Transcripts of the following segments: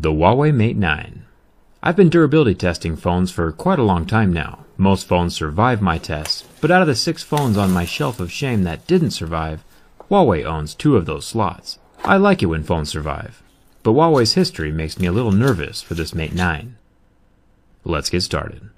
The Huawei Mate 9. I've been durability testing phones for quite a long time now. Most phones survive my tests, but out of the six phones on my shelf of shame that didn't survive, Huawei owns two of those slots. I like it when phones survive, but Huawei's history makes me a little nervous for this Mate 9. Let's get started.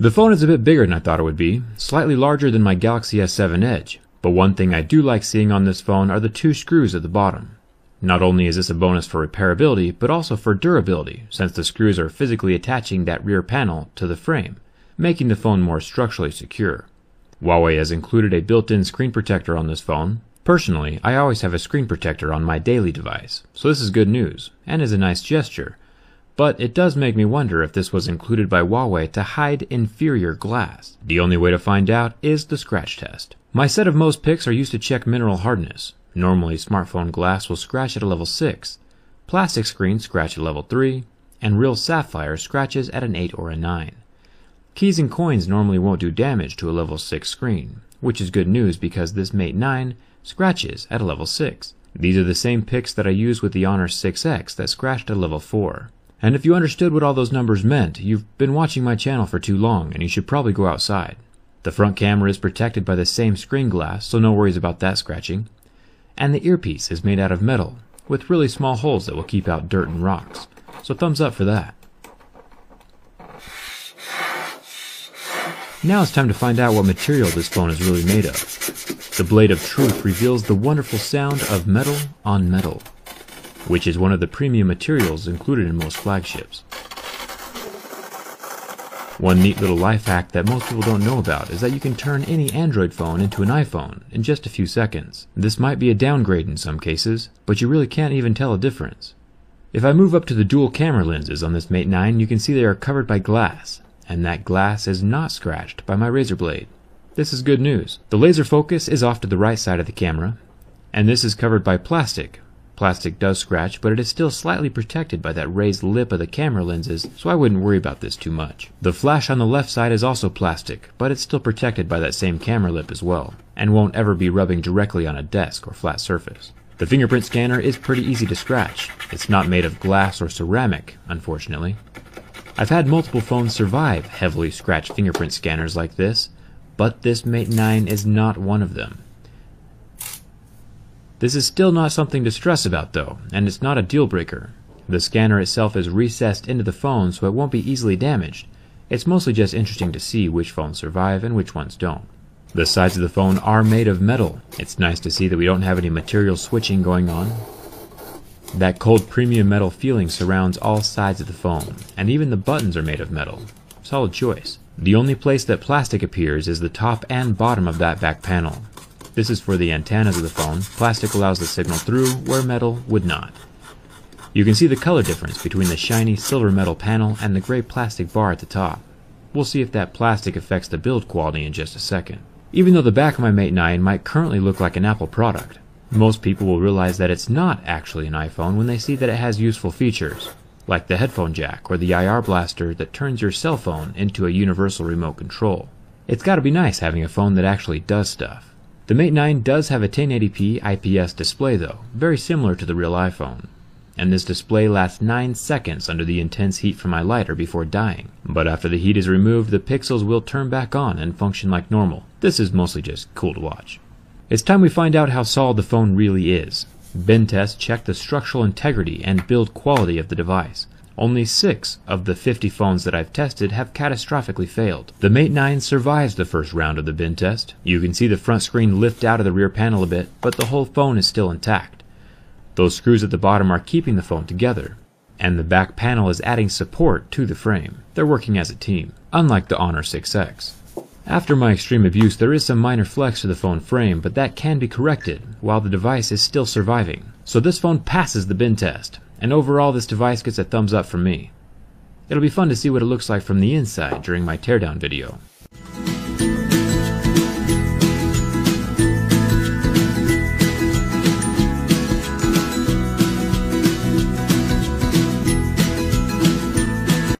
The phone is a bit bigger than I thought it would be, slightly larger than my Galaxy S7 Edge, but one thing I do like seeing on this phone are the two screws at the bottom. Not only is this a bonus for repairability, but also for durability, since the screws are physically attaching that rear panel to the frame, making the phone more structurally secure. Huawei has included a built-in screen protector on this phone. Personally, I always have a screen protector on my daily device, so this is good news, and is a nice gesture, but it does make me wonder if this was included by Huawei to hide inferior glass. The only way to find out is the scratch test. My set of most picks are used to check mineral hardness. Normally, smartphone glass will scratch at a level 6, plastic screens scratch at level 3, and real sapphire scratches at an 8 or a 9. Keys and coins normally won't do damage to a level 6 screen, which is good news because this Mate 9 scratches at a level 6. These are the same picks that I used with the Honor 6X that scratched at a level 4. And if you understood what all those numbers meant, you've been watching my channel for too long and you should probably go outside. The front camera is protected by the same screen glass, so no worries about that scratching. And the earpiece is made out of metal, with really small holes that will keep out dirt and rocks. So thumbs up for that. Now it's time to find out what material this phone is really made of. The Blade of Truth reveals the wonderful sound of metal on metal which is one of the premium materials included in most flagships. One neat little life hack that most people don't know about is that you can turn any Android phone into an iPhone in just a few seconds. This might be a downgrade in some cases, but you really can't even tell a difference. If I move up to the dual camera lenses on this Mate 9, you can see they are covered by glass, and that glass is not scratched by my razor blade. This is good news. The laser focus is off to the right side of the camera, and this is covered by plastic, Plastic does scratch, but it is still slightly protected by that raised lip of the camera lenses, so I wouldn't worry about this too much. The flash on the left side is also plastic, but it's still protected by that same camera lip as well, and won't ever be rubbing directly on a desk or flat surface. The fingerprint scanner is pretty easy to scratch. It's not made of glass or ceramic, unfortunately. I've had multiple phones survive heavily scratched fingerprint scanners like this, but this Mate 9 is not one of them. This is still not something to stress about though, and it's not a deal breaker. The scanner itself is recessed into the phone so it won't be easily damaged. It's mostly just interesting to see which phones survive and which ones don't. The sides of the phone are made of metal. It's nice to see that we don't have any material switching going on. That cold premium metal feeling surrounds all sides of the phone, and even the buttons are made of metal. Solid choice. The only place that plastic appears is the top and bottom of that back panel. This is for the antennas of the phone. Plastic allows the signal through where metal would not. You can see the color difference between the shiny silver metal panel and the gray plastic bar at the top. We'll see if that plastic affects the build quality in just a second. Even though the back of my Mate 9 might currently look like an Apple product, most people will realize that it's not actually an iPhone when they see that it has useful features, like the headphone jack or the IR blaster that turns your cell phone into a universal remote control. It's gotta be nice having a phone that actually does stuff. The Mate 9 does have a 1080p IPS display though, very similar to the real iPhone. And this display lasts 9 seconds under the intense heat from my lighter before dying. But after the heat is removed, the pixels will turn back on and function like normal. This is mostly just cool to watch. It's time we find out how solid the phone really is. Bend test checked the structural integrity and build quality of the device. Only 6 of the 50 phones that I've tested have catastrophically failed. The Mate 9 survives the first round of the bend test. You can see the front screen lift out of the rear panel a bit, but the whole phone is still intact. Those screws at the bottom are keeping the phone together, and the back panel is adding support to the frame. They're working as a team, unlike the Honor 6X. After my extreme abuse, there is some minor flex to the phone frame, but that can be corrected while the device is still surviving. So this phone passes the bend test, and overall this device gets a thumbs up from me. It'll be fun to see what it looks like from the inside during my teardown video.